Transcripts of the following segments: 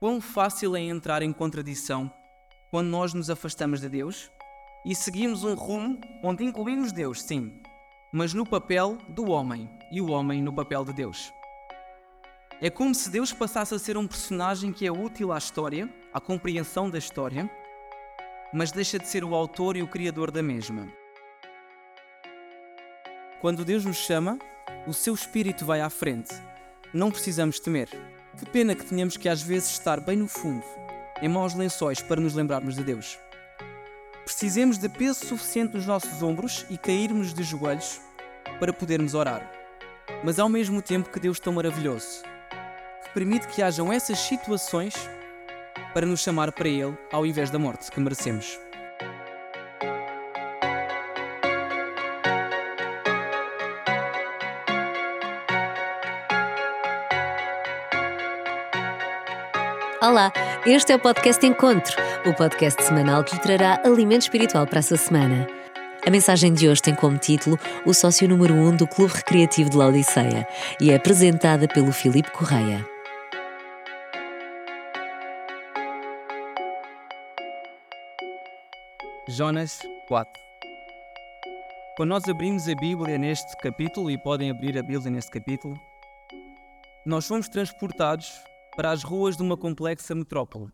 Quão fácil é entrar em contradição quando nós nos afastamos de Deus e seguimos um rumo onde incluímos Deus, sim, mas no papel do homem e o homem no papel de Deus. É como se Deus passasse a ser um personagem que é útil à história, à compreensão da história, mas deixa de ser o autor e o criador da mesma. Quando Deus nos chama, o seu espírito vai à frente. Não precisamos temer. Que pena que tenhamos que às vezes estar bem no fundo, em maus lençóis, para nos lembrarmos de Deus. Precisemos de peso suficiente nos nossos ombros e cairmos de joelhos para podermos orar. Mas ao mesmo tempo que Deus tão maravilhoso, que permite que hajam essas situações para nos chamar para Ele ao invés da morte que merecemos. Olá, este é o podcast Encontro, o podcast semanal que lhe trará alimento espiritual para a sua semana. A mensagem de hoje tem como título O sócio número 1 um do Clube Recreativo de Laodiceia e é apresentada pelo Filipe Correia. Jonas 4 Quando nós abrimos a Bíblia neste capítulo, e podem abrir a Bíblia neste capítulo, nós fomos transportados para as ruas de uma complexa metrópole.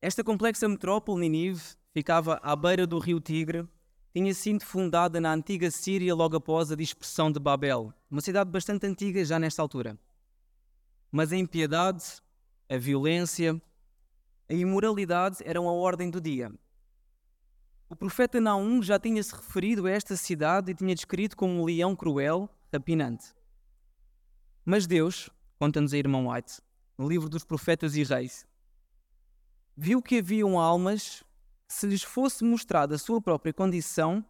Esta complexa metrópole, Ninive, ficava à beira do rio Tigre, tinha sido fundada na antiga Síria logo após a dispersão de Babel, uma cidade bastante antiga já nesta altura. Mas a impiedade, a violência, a imoralidade eram a ordem do dia. O profeta Naum já tinha se referido a esta cidade e tinha descrito como um leão cruel, rapinante. Mas Deus, conta-nos a irmã White, no livro dos Profetas e Reis, viu que haviam almas se lhes fosse mostrada a sua própria condição,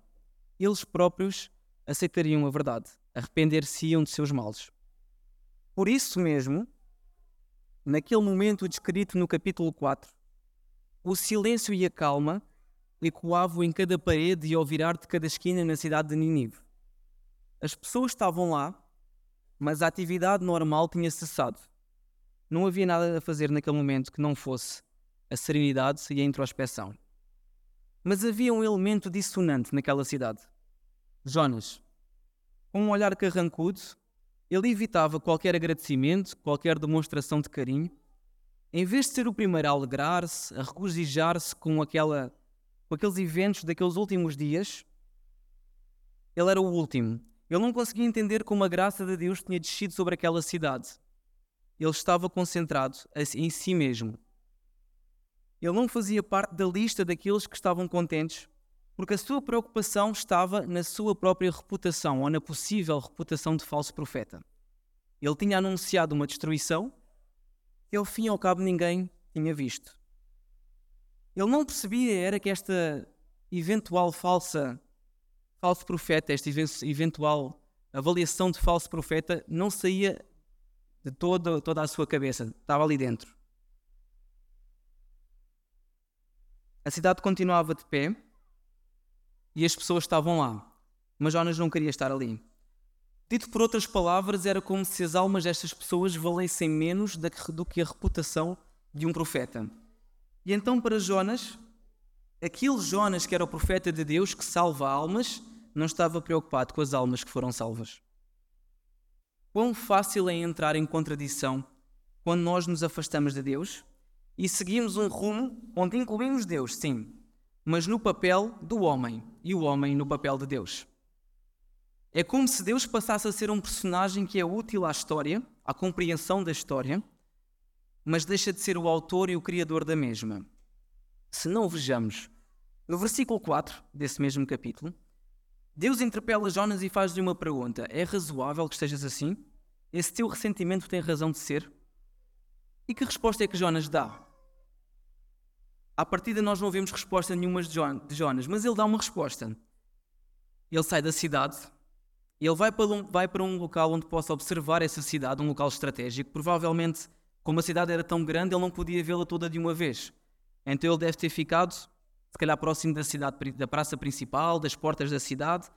eles próprios aceitariam a verdade, arrepender-se-iam de seus males. Por isso mesmo, naquele momento descrito no capítulo 4, o silêncio e a calma ecoavam em cada parede e ao virar de cada esquina na cidade de Ninive. As pessoas estavam lá, mas a atividade normal tinha cessado. Não havia nada a fazer naquele momento que não fosse a serenidade e a introspeção. Mas havia um elemento dissonante naquela cidade. Jonas, com um olhar carrancudo, ele evitava qualquer agradecimento, qualquer demonstração de carinho. Em vez de ser o primeiro a alegrar-se, a regozijar-se com com aqueles eventos daqueles últimos dias, ele era o último. Ele não conseguia entender como a graça de Deus tinha descido sobre aquela cidade. Ele estava concentrado em si mesmo. Ele não fazia parte da lista daqueles que estavam contentes, porque a sua preocupação estava na sua própria reputação ou na possível reputação de falso profeta. Ele tinha anunciado uma destruição que, ao fim e ao cabo, ninguém tinha visto. Ele não percebia era que esta eventual falsa falso profeta, esta eventual avaliação de falso profeta não saía de toda, toda a sua cabeça, estava ali dentro. A cidade continuava de pé e as pessoas estavam lá, mas Jonas não queria estar ali. Dito por outras palavras, era como se as almas destas pessoas valessem menos do que a reputação de um profeta. E então, para Jonas, aquele Jonas que era o profeta de Deus que salva almas, não estava preocupado com as almas que foram salvas. Quão fácil é entrar em contradição quando nós nos afastamos de Deus e seguimos um rumo onde incluímos Deus, sim, mas no papel do homem e o homem no papel de Deus. É como se Deus passasse a ser um personagem que é útil à história, à compreensão da história, mas deixa de ser o autor e o criador da mesma. Se não vejamos, no versículo 4 desse mesmo capítulo, Deus interpela Jonas e faz-lhe uma pergunta: É razoável que estejas assim? Esse teu ressentimento tem razão de ser? E que resposta é que Jonas dá? À partida, nós não vemos resposta nenhuma de Jonas, mas ele dá uma resposta. Ele sai da cidade, ele vai para, um, vai para um local onde possa observar essa cidade, um local estratégico, provavelmente como a cidade era tão grande, ele não podia vê-la toda de uma vez. Então ele deve ter ficado, se calhar próximo da cidade, da praça principal, das portas da cidade,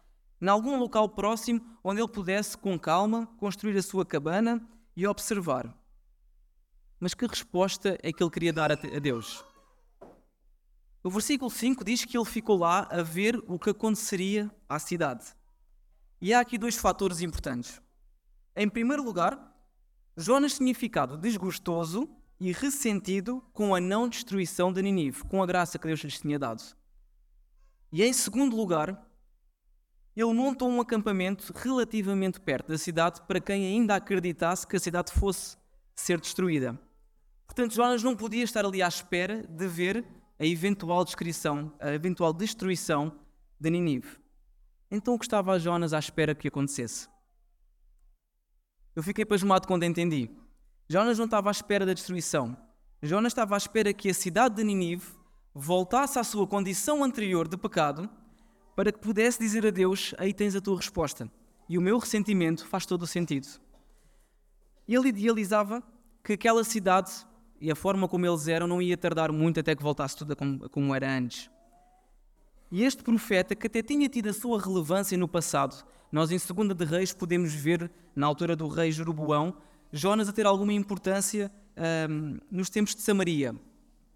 em algum local próximo onde ele pudesse, com calma, construir a sua cabana e observar. Mas que resposta é que ele queria dar a Deus? O versículo 5 diz que ele ficou lá a ver o que aconteceria à cidade. E há aqui dois fatores importantes. Em primeiro lugar, Jonas tinha ficado desgostoso e ressentido com a não destruição de Ninive, com a graça que Deus lhes tinha dado. E em segundo lugar, ele montou um acampamento relativamente perto da cidade para quem ainda acreditasse que a cidade fosse ser destruída. Portanto, Jonas não podia estar ali à espera de ver a eventual descrição, a eventual destruição de Ninive. Então o que estava Jonas à espera que acontecesse? Eu fiquei pasmado quando entendi. Jonas não estava à espera da destruição. Jonas estava à espera que a cidade de Ninive voltasse à sua condição anterior de pecado para que pudesse dizer a Deus: Aí tens a tua resposta. E o meu ressentimento faz todo o sentido. Ele idealizava que aquela cidade e a forma como eles eram não ia tardar muito até que voltasse tudo como, era antes. E este profeta, que até tinha tido a sua relevância no passado, nós em Segunda de Reis podemos ver, na altura do rei Jeroboão, Jonas a ter alguma importância um, nos tempos de Samaria.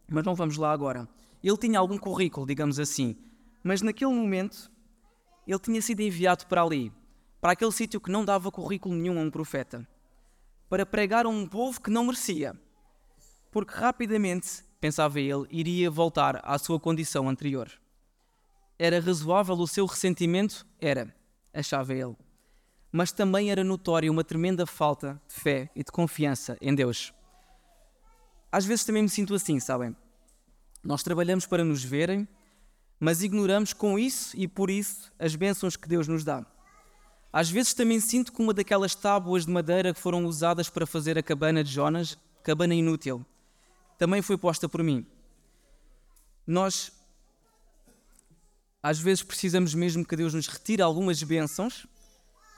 Mas não vamos lá agora. Ele tinha algum currículo, digamos assim. Mas naquele momento, ele tinha sido enviado para ali, para aquele sítio que não dava currículo nenhum a um profeta, para pregar a um povo que não merecia porque rapidamente, pensava ele, iria voltar à sua condição anterior. Era razoável o seu ressentimento? Era, achava ele. Mas também era notória uma tremenda falta de fé e de confiança em Deus. Às vezes também me sinto assim, sabem? Nós trabalhamos para nos verem, mas ignoramos com isso e por isso as bênçãos que Deus nos dá. Às vezes também sinto que uma daquelas tábuas de madeira que foram usadas para fazer a cabana de Jonas, cabana inútil, também foi posta por mim. Nós, às vezes, precisamos mesmo que Deus nos retire algumas bênçãos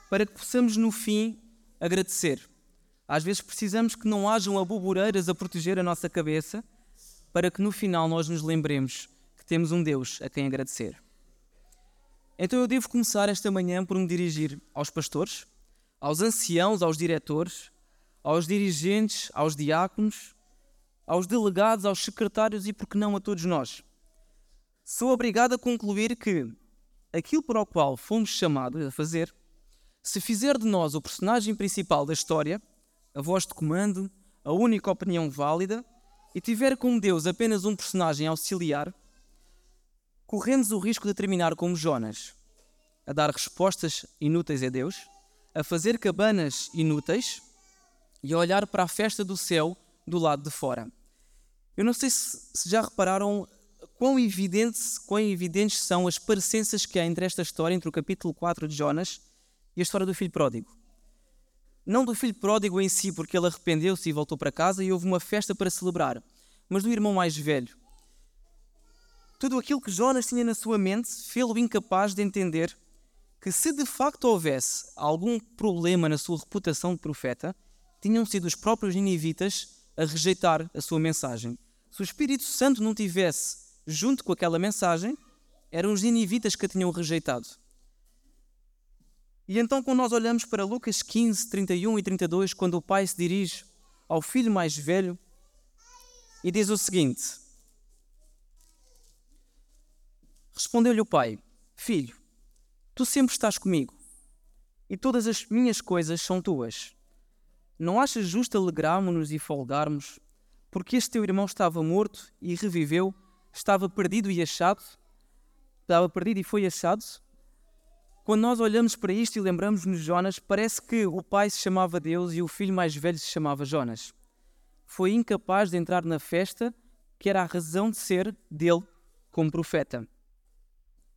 para que possamos, no fim, agradecer. Às vezes, precisamos que não hajam aboboreiras a proteger a nossa cabeça para que, no final, nós nos lembremos que temos um Deus a quem agradecer. Então, eu devo começar esta manhã por me dirigir aos pastores, aos anciãos, aos diretores, aos dirigentes, aos diáconos, aos delegados, aos secretários e, por que não, a todos nós. Sou obrigado a concluir que aquilo para o qual fomos chamados a fazer, se fizer de nós o personagem principal da história, a voz de comando, a única opinião válida, e tiver como Deus apenas um personagem auxiliar, corremos o risco de terminar como Jonas, a dar respostas inúteis a Deus, a fazer cabanas inúteis e a olhar para a festa do céu do lado de fora. Eu não sei se, já repararam quão, quão evidentes são as parecenças que há entre esta história, entre o capítulo 4 de Jonas e a história do filho pródigo. Não do filho pródigo em si, porque ele arrependeu-se e voltou para casa e houve uma festa para celebrar, mas do irmão mais velho. Tudo aquilo que Jonas tinha na sua mente fê-lo incapaz de entender que, se de facto houvesse algum problema na sua reputação de profeta, tinham sido os próprios ninivitas a rejeitar a sua mensagem. Se o Espírito Santo não tivesse junto com aquela mensagem, eram os ninivitas que a tinham rejeitado. E então, quando nós olhamos para Lucas 15, 31 e 32, quando o pai se dirige ao filho mais velho e diz o seguinte: Respondeu-lhe o pai: Filho, tu sempre estás comigo e todas as minhas coisas são tuas. Não achas justo alegrarmos-nos e folgarmos porque este teu irmão estava morto e reviveu, estava perdido e achado, estava perdido e foi achado. Quando nós olhamos para isto e lembramos-nos de Jonas, parece que o pai se chamava Deus e o filho mais velho se chamava Jonas. Foi incapaz de entrar na festa que era a razão de ser dele como profeta.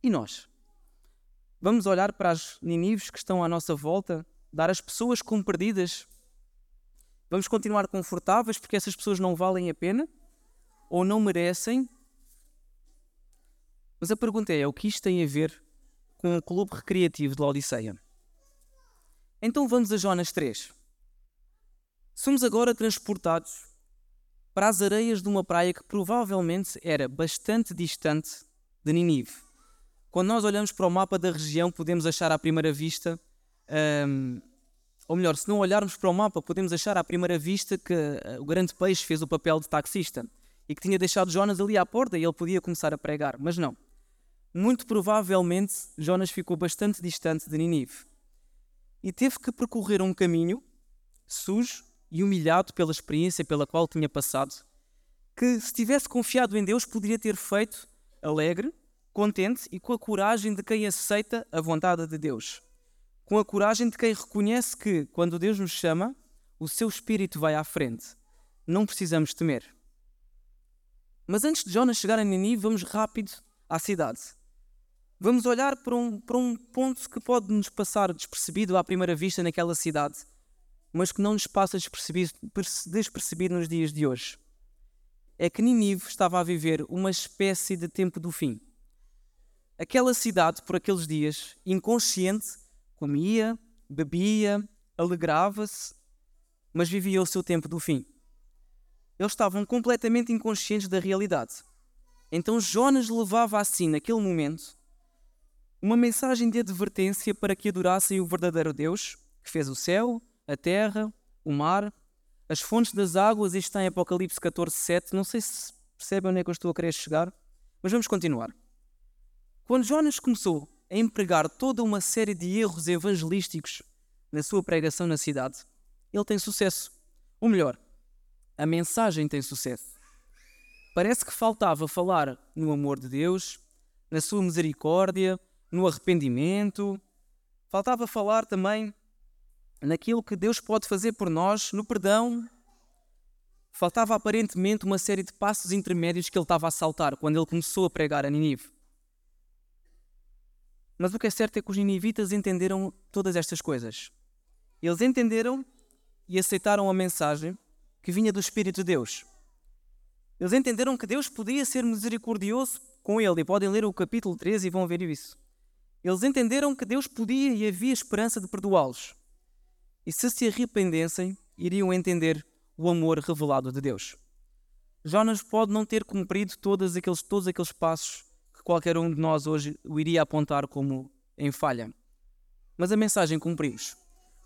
E nós? Vamos olhar para as Ninives que estão à nossa volta, dar as pessoas como perdidas Vamos continuar confortáveis porque essas pessoas não valem a pena ou não merecem? Mas a pergunta é: o que isto tem a ver com o clube recreativo de Laodiceia? Então vamos a Jonas 3. Somos agora transportados para as areias de uma praia que provavelmente era bastante distante de Ninive. Quando nós olhamos para o mapa da região, podemos achar à primeira vista hum, Ou melhor, se não olharmos para o mapa, podemos achar à primeira vista que uh, o grande peixe fez o papel de taxista e que tinha deixado Jonas ali à porta e ele podia começar a pregar. Mas não. Muito provavelmente Jonas ficou bastante distante de Ninive e teve que percorrer um caminho sujo e humilhado pela experiência pela qual tinha passado, que se tivesse confiado em Deus poderia ter feito alegre, contente e com a coragem de quem aceita a vontade de Deus. Com a coragem de quem reconhece que, quando Deus nos chama, o seu espírito vai à frente. Não precisamos temer. Mas antes de Jonas chegar a Ninive, vamos rápido à cidade. Vamos olhar para um, para um ponto que pode nos passar despercebido à primeira vista naquela cidade, mas que não nos passa despercebido, despercebido nos dias de hoje. É que Ninive estava a viver uma espécie de tempo do fim. Aquela cidade, por aqueles dias, inconsciente, comia, bebia, alegrava-se, mas vivia o seu tempo do fim. Eles estavam completamente inconscientes da realidade. Então Jonas levava assim, naquele momento, uma mensagem de advertência para que adorassem o verdadeiro Deus, que fez o céu, a terra, o mar, as fontes das águas, isto está em Apocalipse 14, 7. Não sei se percebem onde é que eu estou a querer chegar, mas vamos continuar. Quando Jonas começou a empregar toda uma série de erros evangelísticos na sua pregação na cidade, ele tem sucesso. Ou melhor, a mensagem tem sucesso. Parece que faltava falar no amor de Deus, na sua misericórdia, no arrependimento. Faltava falar também naquilo que Deus pode fazer por nós, no perdão. Faltava aparentemente uma série de passos intermédios que ele estava a saltar quando ele começou a pregar a Ninive. Mas o que é certo é que os ninivitas entenderam todas estas coisas. Eles entenderam e aceitaram a mensagem que vinha do Espírito de Deus. Eles entenderam que Deus podia ser misericordioso com ele, e podem ler o capítulo 13 e vão ver isso. Eles entenderam que Deus podia e havia esperança de perdoá-los. E se se arrependessem, iriam entender o amor revelado de Deus. Jonas pode não ter cumprido todos aqueles, todos aqueles passos que qualquer um de nós hoje o iria apontar como em falha. Mas a mensagem cumprimos.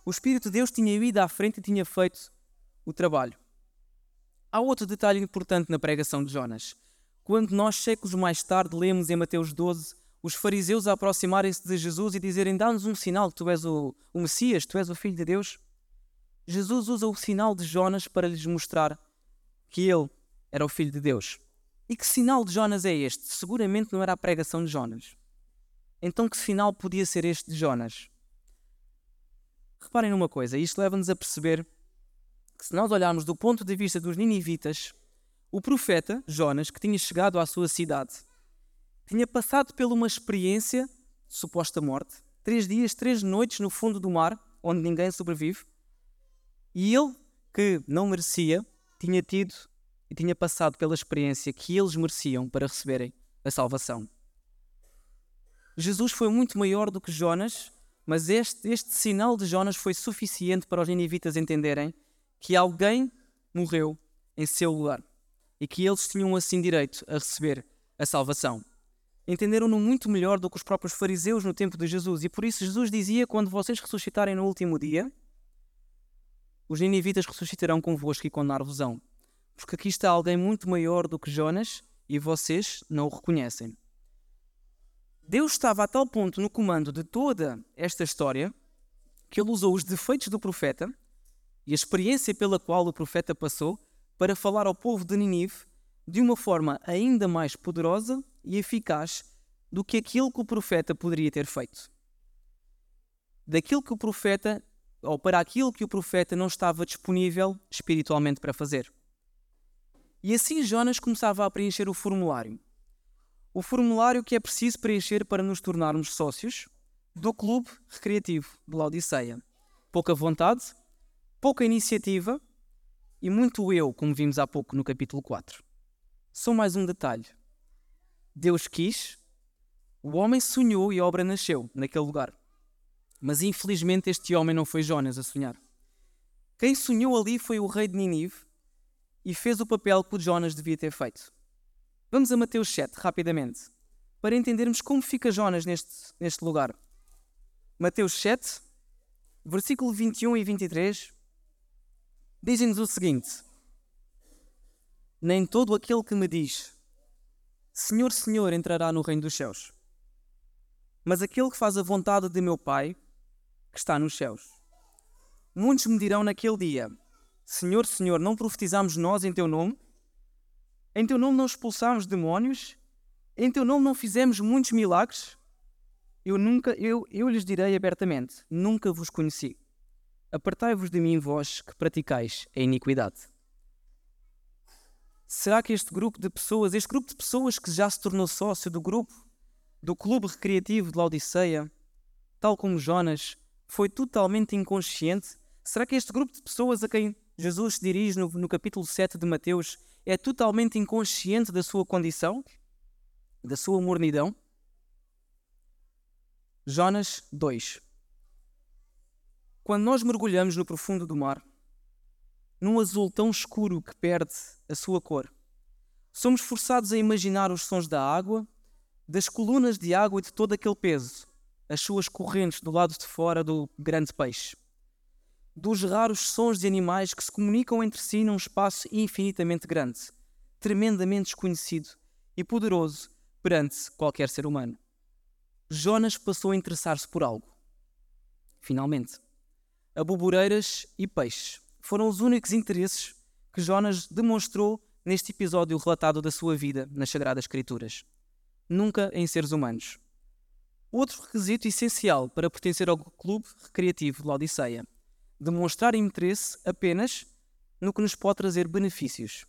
O Espírito de Deus tinha ido à frente e tinha feito o trabalho. Há outro detalhe importante na pregação de Jonas. Quando nós, séculos mais tarde, lemos em Mateus 12 os fariseus a aproximarem-se de Jesus e dizerem: Dá-nos um sinal que tu és o, o Messias, tu és o Filho de Deus. Jesus usa o sinal de Jonas para lhes mostrar que ele era o Filho de Deus. E que sinal de Jonas é este? Seguramente não era a pregação de Jonas. Então, que sinal podia ser este de Jonas? Reparem numa coisa, isto leva-nos a perceber que, se nós olharmos do ponto de vista dos ninivitas, o profeta Jonas, que tinha chegado à sua cidade, tinha passado por uma experiência de suposta morte, três dias, três noites no fundo do mar, onde ninguém sobrevive, e ele, que não merecia, tinha tido e tinha passado pela experiência que eles mereciam para receberem a salvação. Jesus foi muito maior do que Jonas, mas este, este sinal de Jonas foi suficiente para os ninivitas entenderem que alguém morreu em seu lugar e que eles tinham assim direito a receber a salvação entenderam-no muito melhor do que os próprios fariseus no tempo de Jesus. E por isso Jesus dizia: Quando vocês ressuscitarem no último dia, os ninivitas ressuscitarão convosco e condenar-vos-ão. Porque aqui está alguém muito maior do que Jonas e vocês não o reconhecem. Deus estava a tal ponto no comando de toda esta história que ele usou os defeitos do profeta e a experiência pela qual o profeta passou para falar ao povo de Ninive de uma forma ainda mais poderosa e eficaz do que aquilo que o profeta poderia ter feito. Daquilo que o profeta, ou para aquilo que o profeta não estava disponível espiritualmente para fazer. E assim Jonas começava a preencher o formulário. O formulário que é preciso preencher para nos tornarmos sócios do Clube Recreativo de Laodiceia. Pouca vontade, pouca iniciativa e muito eu, como vimos há pouco no capítulo 4. Só mais um detalhe. Deus quis, o homem sonhou e a obra nasceu naquele lugar. Mas infelizmente este homem não foi Jonas a sonhar. Quem sonhou ali foi o rei de Ninive e fez o papel que o Jonas devia ter feito. Vamos a Mateus 7, rapidamente, para entendermos como fica Jonas neste, neste lugar. Mateus 7, versículo 21 e 23, dizem-nos o seguinte: Nem todo aquele que me diz Senhor, Senhor entrará no reino dos céus, mas aquele que faz a vontade de meu Pai que está nos céus. Muitos me dirão naquele dia: Senhor, Senhor, não profetizamos nós em teu nome? Em teu nome não expulsámos demónios? Em teu nome não fizemos muitos milagres? Eu nunca, eu, eu lhes direi abertamente: nunca vos conheci. Apartai-vos de mim, vós que praticais a iniquidade. Será que este grupo de pessoas, este grupo de pessoas que já se tornou sócio do grupo, do clube recreativo de Laodiceia, tal como Jonas, foi totalmente inconsciente? Será que este grupo de pessoas a quem Jesus se dirige no, no capítulo 7 de Mateus é totalmente inconsciente da sua condição, da sua mornidão? Jonas 2 Quando nós mergulhamos no profundo do mar, num azul tão escuro que perde a sua cor, somos forçados a imaginar os sons da água, das colunas de água e de todo aquele peso, as suas correntes do lado de fora do grande peixe, dos raros sons de animais que se comunicam entre si num espaço infinitamente grande, tremendamente desconhecido e poderoso perante qualquer ser humano. Jonas passou a interessar-se por algo. Finalmente, aboboreiras e peixes foram os únicos interesses que Jonas demonstrou neste episódio relatado da sua vida nas Sagradas Escrituras. Nunca em seres humanos. Outro requisito essencial para pertencer ao clube recreativo de Laodiceia: demonstrar interesse apenas no que nos pode trazer benefícios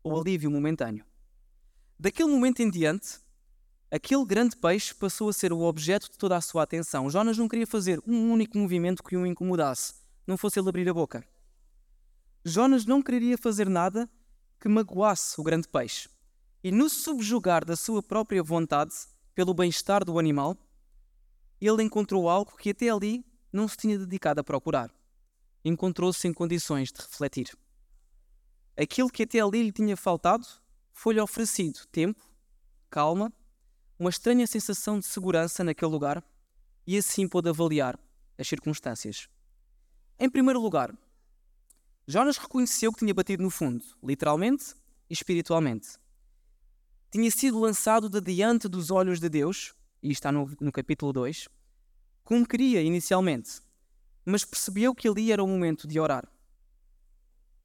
ou alívio momentâneo. Daquele momento em diante, Aquele grande peixe passou a ser o objeto de toda a sua atenção. Jonas não queria fazer um único movimento que o incomodasse, não fosse ele abrir a boca. Jonas não queria fazer nada que magoasse o grande peixe. E no subjugar da sua própria vontade pelo bem-estar do animal, ele encontrou algo que até ali não se tinha dedicado a procurar. Encontrou-se em condições de refletir. Aquilo que até ali lhe tinha faltado foi-lhe oferecido tempo, calma uma estranha sensação de segurança naquele lugar e assim pôde avaliar as circunstâncias. Em primeiro lugar, Jonas reconheceu que tinha batido no fundo, literalmente e espiritualmente. Tinha sido lançado de diante dos olhos de Deus, e está no, no capítulo 2, como queria inicialmente, mas percebeu que ali era o momento de orar.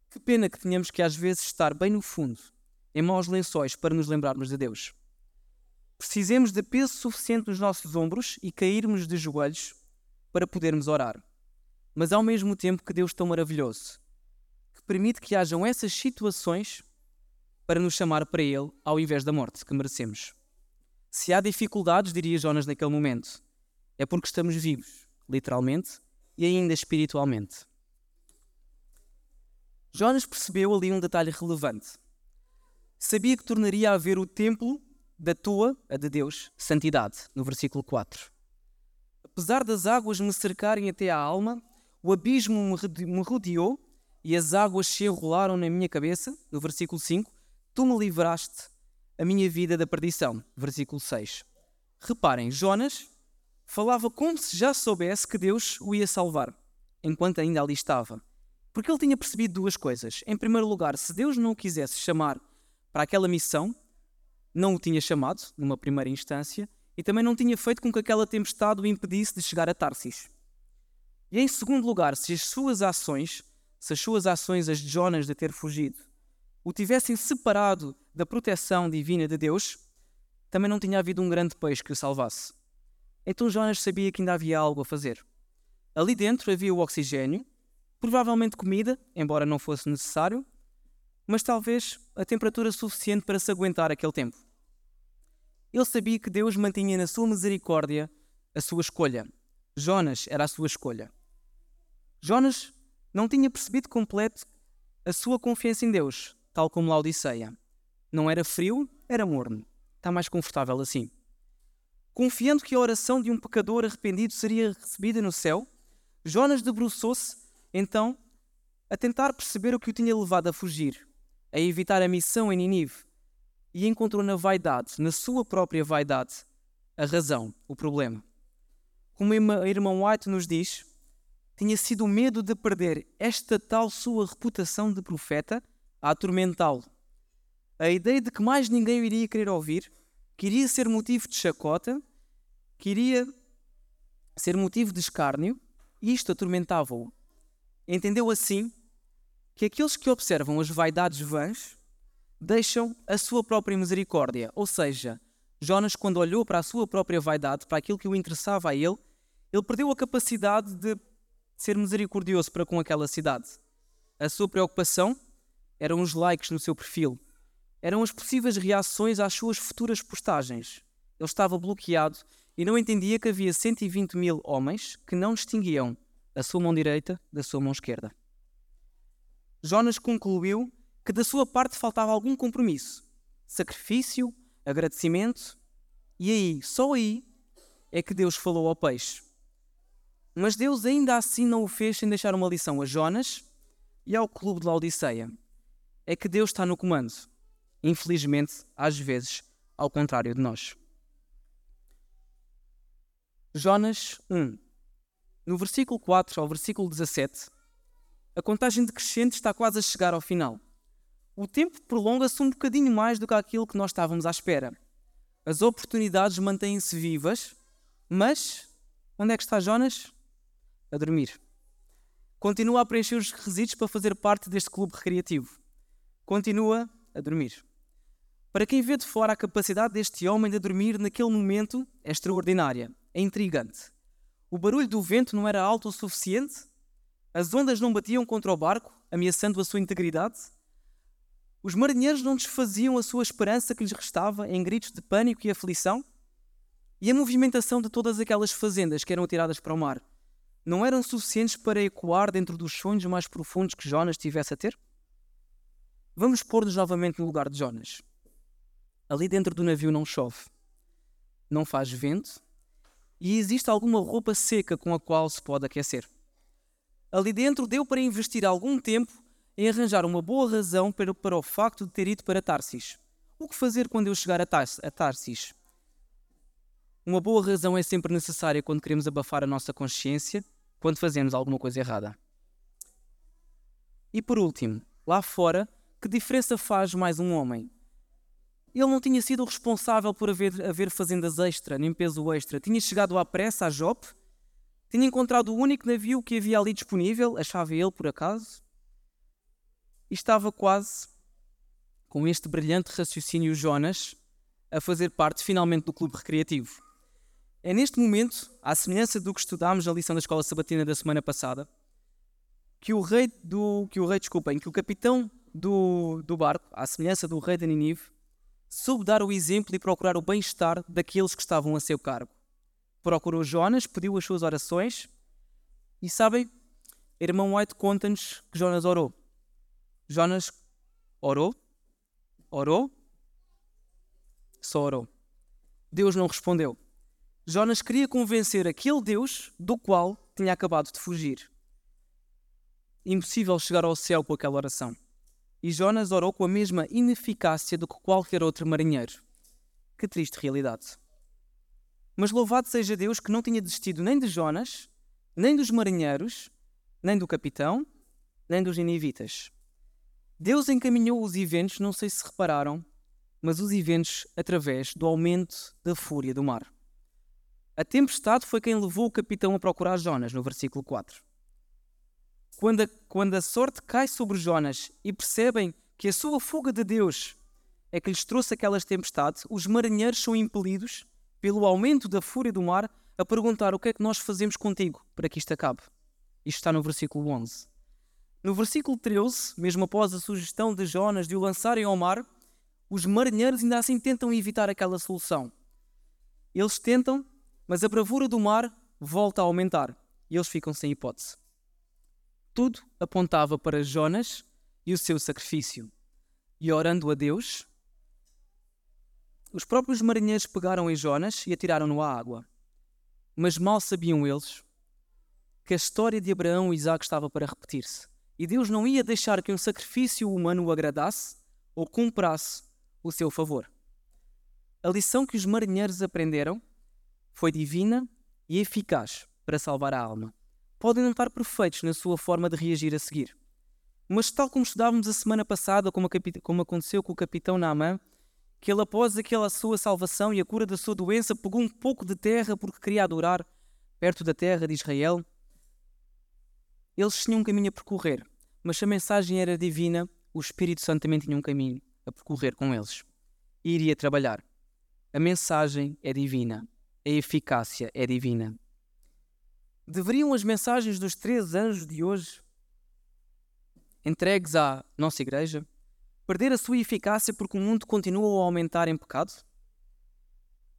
Que pena que tenhamos que às vezes estar bem no fundo, em maus lençóis, para nos lembrarmos de Deus precisemos de peso suficiente nos nossos ombros e cairmos de joelhos para podermos orar. Mas ao mesmo tempo que Deus tão maravilhoso, permite que hajam essas situações para nos chamar para Ele ao invés da morte que merecemos. Se há dificuldades, diria Jonas naquele momento, é porque estamos vivos, literalmente e ainda espiritualmente. Jonas percebeu ali um detalhe relevante. Sabia que tornaria a ver o templo da tua, a de Deus, santidade, no versículo 4. Apesar das águas me cercarem até à alma, o abismo me rodeou e as águas se enrolaram na minha cabeça, no versículo 5, tu me livraste a minha vida da perdição, versículo 6. Reparem, Jonas falava como se já soubesse que Deus o ia salvar, enquanto ainda ali estava. Porque ele tinha percebido duas coisas. Em primeiro lugar, se Deus não o quisesse chamar para aquela missão, não o tinha chamado, numa primeira instância, e também não tinha feito com que aquela tempestade o impedisse de chegar a Tarsis. E em segundo lugar, se as suas ações, se as suas ações, as de Jonas de ter fugido, o tivessem separado da proteção divina de Deus, também não tinha havido um grande peixe que o salvasse. Então Jonas sabia que ainda havia algo a fazer. Ali dentro havia o oxigênio, provavelmente comida, embora não fosse necessário, mas talvez a temperatura suficiente para se aguentar aquele tempo. Ele sabia que Deus mantinha na sua misericórdia a sua escolha. Jonas era a sua escolha. Jonas não tinha percebido completo a sua confiança em Deus, tal como Laodiceia. Não era frio, era morno. Está mais confortável assim. Confiando que a oração de um pecador arrependido seria recebida no céu, Jonas debruçou-se, então, a tentar perceber o que o tinha levado a fugir, a evitar a missão em Ninive, e encontrou na vaidade, na sua própria vaidade, a razão, o problema. Como a irmã White nos diz, tinha sido o medo de perder esta tal sua reputação de profeta a atormentá-lo. A ideia de que mais ninguém o iria querer ouvir, que iria ser motivo de chacota, que iria ser motivo de escárnio, isto atormentava-o. Entendeu assim que aqueles que observam as vaidades vãs deixam a sua própria misericórdia, ou seja, Jonas, quando olhou para a sua própria vaidade, para aquilo que o interessava a ele, ele perdeu a capacidade de ser misericordioso para com aquela cidade. A sua preocupação eram os likes no seu perfil, eram as possíveis reações às suas futuras postagens. Ele estava bloqueado e não entendia que havia 120 mil homens que não distinguiam a sua mão direita da sua mão esquerda. Jonas concluiu que da sua parte faltava algum compromisso, sacrifício, agradecimento, e aí, só aí, é que Deus falou ao peixe. Mas Deus ainda assim não o fez sem deixar uma lição a Jonas e ao clube de Laodiceia. É que Deus está no comando. Infelizmente, às vezes, ao contrário de nós. Jonas 1. No versículo 4 ao versículo 17, a contagem decrescente está quase a chegar ao final. O tempo prolonga-se um bocadinho mais do que aquilo que nós estávamos à espera. As oportunidades mantêm-se vivas, mas onde é que está Jonas? A dormir. Continua a preencher os requisitos para fazer parte deste clube recreativo. Continua a dormir. Para quem vê de fora a capacidade deste homem de dormir naquele momento é extraordinária, é intrigante. O barulho do vento não era alto o suficiente? As ondas não batiam contra o barco, ameaçando a sua integridade? Os marinheiros não desfaziam a sua esperança que lhes restava em gritos de pânico e aflição? E a movimentação de todas aquelas fazendas que eram tiradas para o mar não eram suficientes para ecoar dentro dos sonhos mais profundos que Jonas tivesse a ter? Vamos pôr-nos novamente no lugar de Jonas. Ali dentro do navio não chove, não faz vento e existe alguma roupa seca com a qual se pode aquecer. Ali dentro deu para investir algum tempo em arranjar uma boa razão para, para o facto de ter ido para Tarsis. O que fazer quando eu chegar a, a Tarsis? Uma boa razão é sempre necessária quando queremos abafar a nossa consciência, quando fazemos alguma coisa errada. E por último, lá fora, que diferença faz mais um homem? Ele não tinha sido responsável por haver, haver fazendas extra, nem peso extra. Tinha chegado à pressa a Jope, tinha encontrado o único navio que havia ali disponível, achava ele por acaso, e estava quase, com este brilhante raciocínio Jonas, a fazer parte finalmente do clube recreativo. É neste momento, à semelhança do que estudámos na lição da escola sabatina da semana passada, que o rei do que o rei, desculpem, que o capitão do, do barco, à semelhança do rei de Ninive, soube dar o exemplo e procurar o bem-estar daqueles que estavam a seu cargo. Procurou Jonas, pediu as suas orações e sabem, irmão White conta-nos que Jonas orou. Jonas orou, orou, só orou. Deus não respondeu. Jonas queria convencer aquele Deus do qual tinha acabado de fugir. Impossível chegar ao céu com aquela oração e Jonas orou com a mesma ineficácia do que qualquer outro marinheiro. Que triste realidade. Mas louvado seja Deus que não tinha desistido nem de Jonas, nem dos marinheiros, nem do capitão, nem dos ninivitas. Deus encaminhou os eventos, não sei se repararam, mas os eventos através do aumento da fúria do mar. A tempestade foi quem levou o capitão a procurar Jonas, no versículo 4. Quando a, quando a sorte cai sobre Jonas e percebem que a sua fuga de Deus é que lhes trouxe aquelas tempestades, os marinheiros são impelidos, pelo aumento da fúria do mar, a perguntar o que é que nós fazemos contigo para que isto acabe. Isto está no versículo 11. No versículo 13, mesmo após a sugestão de Jonas de o lançarem ao mar, os marinheiros ainda assim tentam evitar aquela solução. Eles tentam, mas a bravura do mar volta a aumentar e eles ficam sem hipótese. Tudo apontava para Jonas e o seu sacrifício. E orando a Deus, os próprios marinheiros pegaram em Jonas e atiraram-no à água. Mas mal sabiam eles que a história de Abraão e Isaac estava para repetir-se. E Deus não ia deixar que um sacrifício humano o agradasse ou comprasse o seu favor. A lição que os marinheiros aprenderam foi divina e eficaz para salvar a alma. podem não estar perfeitos na sua forma de reagir a seguir. Mas, tal como estudávamos a semana passada, como, como aconteceu com o capitão Naaman, que ele, após aquela sua salvação e a cura da sua doença, pegou um pouco de terra porque queria adorar perto da terra de Israel. Eles tinham um caminho a percorrer, mas se a mensagem era divina, o Espírito Santo também tinha um caminho a percorrer com eles. E iria trabalhar. A mensagem é divina, a eficácia é divina. Deveriam as mensagens dos três anjos de hoje, entregues à nossa igreja, perder a sua eficácia porque o mundo continua a aumentar em pecado?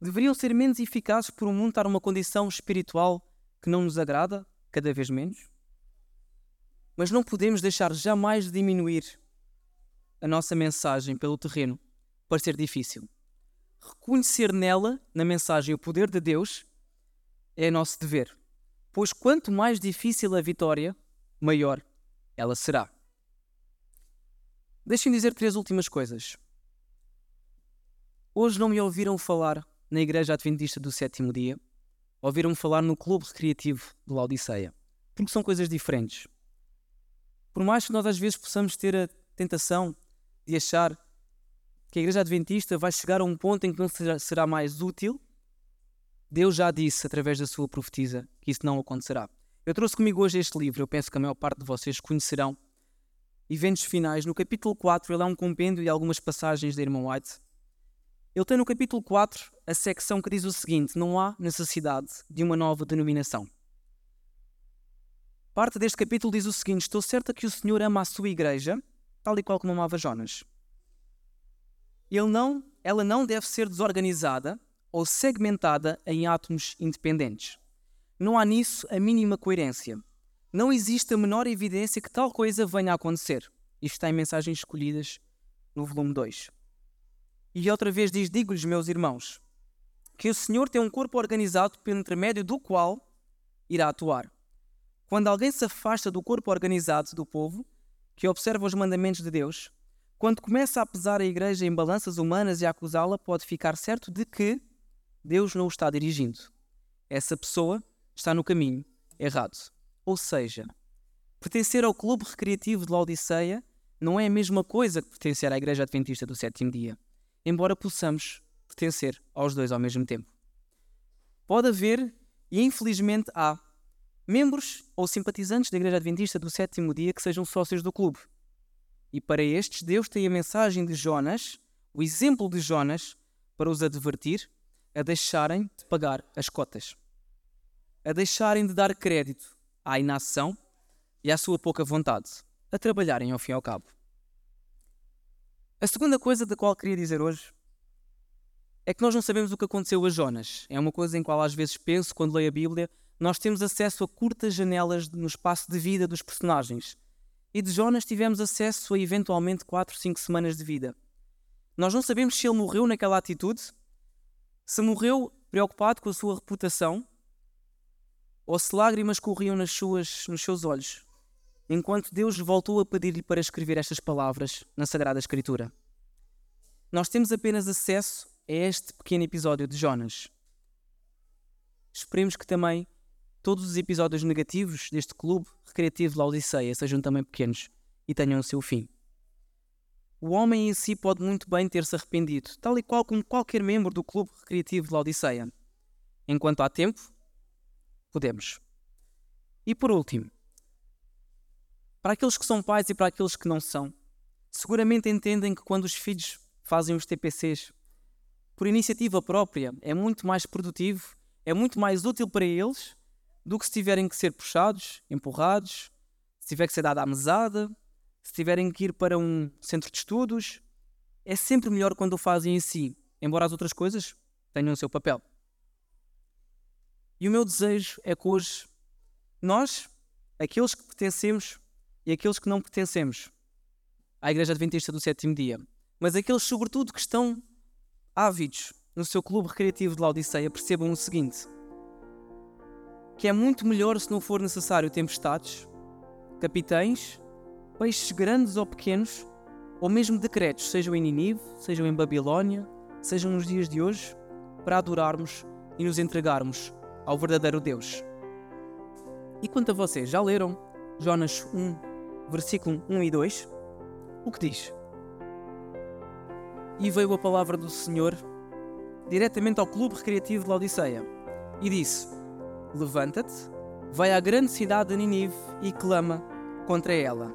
Deveriam ser menos eficazes por o mundo estar numa condição espiritual que não nos agrada, cada vez menos? Mas não podemos deixar jamais de diminuir a nossa mensagem pelo terreno para ser difícil reconhecer nela, na mensagem, o poder de Deus é nosso dever. Pois quanto mais difícil a vitória, maior ela será. Deixem-me dizer três últimas coisas. Hoje não me ouviram falar na Igreja Adventista do Sétimo Dia, ouviram-me falar no Clube Recreativo de Laodiceia, porque são coisas diferentes. Por mais que nós às vezes possamos ter a tentação de achar que a Igreja Adventista vai chegar a um ponto em que não será, mais útil, Deus já disse através da sua profetisa que isso não acontecerá. Eu trouxe comigo hoje este livro, eu penso que a maior parte de vocês conhecerão. Eventos Finais, no capítulo 4, ele é um compêndio de algumas passagens da Irmã White. Ele tem no capítulo 4 a secção que diz o seguinte: Não há necessidade de uma nova denominação. Parte deste capítulo diz o seguinte: Estou certa que o Senhor ama a sua igreja, tal e qual como amava Jonas ele não, ela não deve ser desorganizada ou segmentada em átomos independentes. Não há nisso a mínima coerência. Não existe a menor evidência que tal coisa venha a acontecer. Isto está em mensagens escolhidas no volume 2. E outra vez diz: Digo-lhes, meus irmãos, que o Senhor tem um corpo organizado pelo intermédio do qual irá atuar. Quando alguém se afasta do corpo organizado do povo, que observa os mandamentos de Deus, quando começa a pesar a igreja em balanças humanas e a acusá-la, pode ficar certo de que Deus não o está dirigindo. Essa pessoa está no caminho errado. Ou seja, pertencer ao clube recreativo de Laodiceia não é a mesma coisa que pertencer à Igreja Adventista do sétimo dia, embora possamos pertencer aos dois ao mesmo tempo. Pode haver, e infelizmente há, membros ou simpatizantes da Igreja Adventista do sétimo dia que sejam sócios do clube e para estes, Deus tem a mensagem de Jonas, o exemplo de Jonas, para os advertir a deixarem de pagar as cotas, a deixarem de dar crédito à inação e à sua pouca vontade, a trabalharem ao fim e ao cabo. A segunda coisa da qual queria dizer hoje é que nós não sabemos o que aconteceu a Jonas. É uma coisa em qual às vezes penso quando leio a Bíblia. Nós temos acesso a curtas janelas no espaço de vida dos personagens e de Jonas tivemos acesso a eventualmente 4, 5 semanas de vida. Nós não sabemos se ele morreu naquela atitude, se morreu preocupado com a sua reputação, ou se lágrimas corriam nas suas, nos seus olhos, enquanto Deus voltou a pedir-lhe para escrever estas palavras na Sagrada Escritura. Nós temos apenas acesso a este pequeno episódio de Jonas. Esperemos que também todos os episódios negativos deste clube recreativo de Laodiceia sejam também pequenos e tenham o seu fim. O homem em si pode muito bem ter-se arrependido, tal e qual como qualquer membro do clube recreativo de Laodiceia. Enquanto há tempo, podemos. E por último, para aqueles que são pais e para aqueles que não são, seguramente entendem que quando os filhos fazem os TPCs por iniciativa própria, é muito mais produtivo, é muito mais útil para eles do que se tiverem que ser puxados, empurrados, se tiver que ser dada à mesada, se tiverem que ir para um centro de estudos. É sempre melhor quando o fazem em si, embora as outras coisas tenham o seu papel. E o meu desejo é que hoje nós, aqueles que pertencemos e aqueles que não pertencemos à Igreja Adventista do Sétimo Dia, mas aqueles, sobretudo, que estão ávidos no seu clube recreativo de Laodiceia, percebam o seguinte: que é muito melhor se não for necessário tempestades, capitães, peixes grandes ou pequenos, ou mesmo decretos, sejam em Ninive, sejam em Babilónia, sejam nos dias de hoje, para adorarmos e nos entregarmos ao verdadeiro Deus. E quanto a vocês, já leram Jonas 1, versículo 1 e 2? O que diz? E veio a palavra do Senhor diretamente ao Clube Recreativo de Laodiceia e disse: Levanta-te, vai à grande cidade de Ninive e clama contra ela,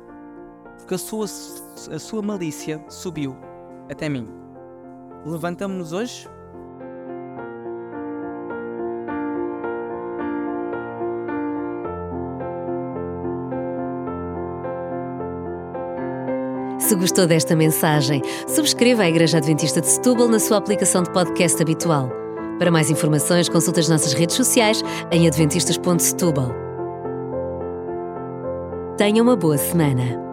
porque a sua, a sua malícia subiu até mim. Levantamos-nos hoje Se gostou desta mensagem, subscreva a Igreja Adventista de Setúbal na sua aplicação de podcast habitual. Para mais informações, consulte as nossas redes sociais em adventistas.setúbal. Tenha uma boa semana.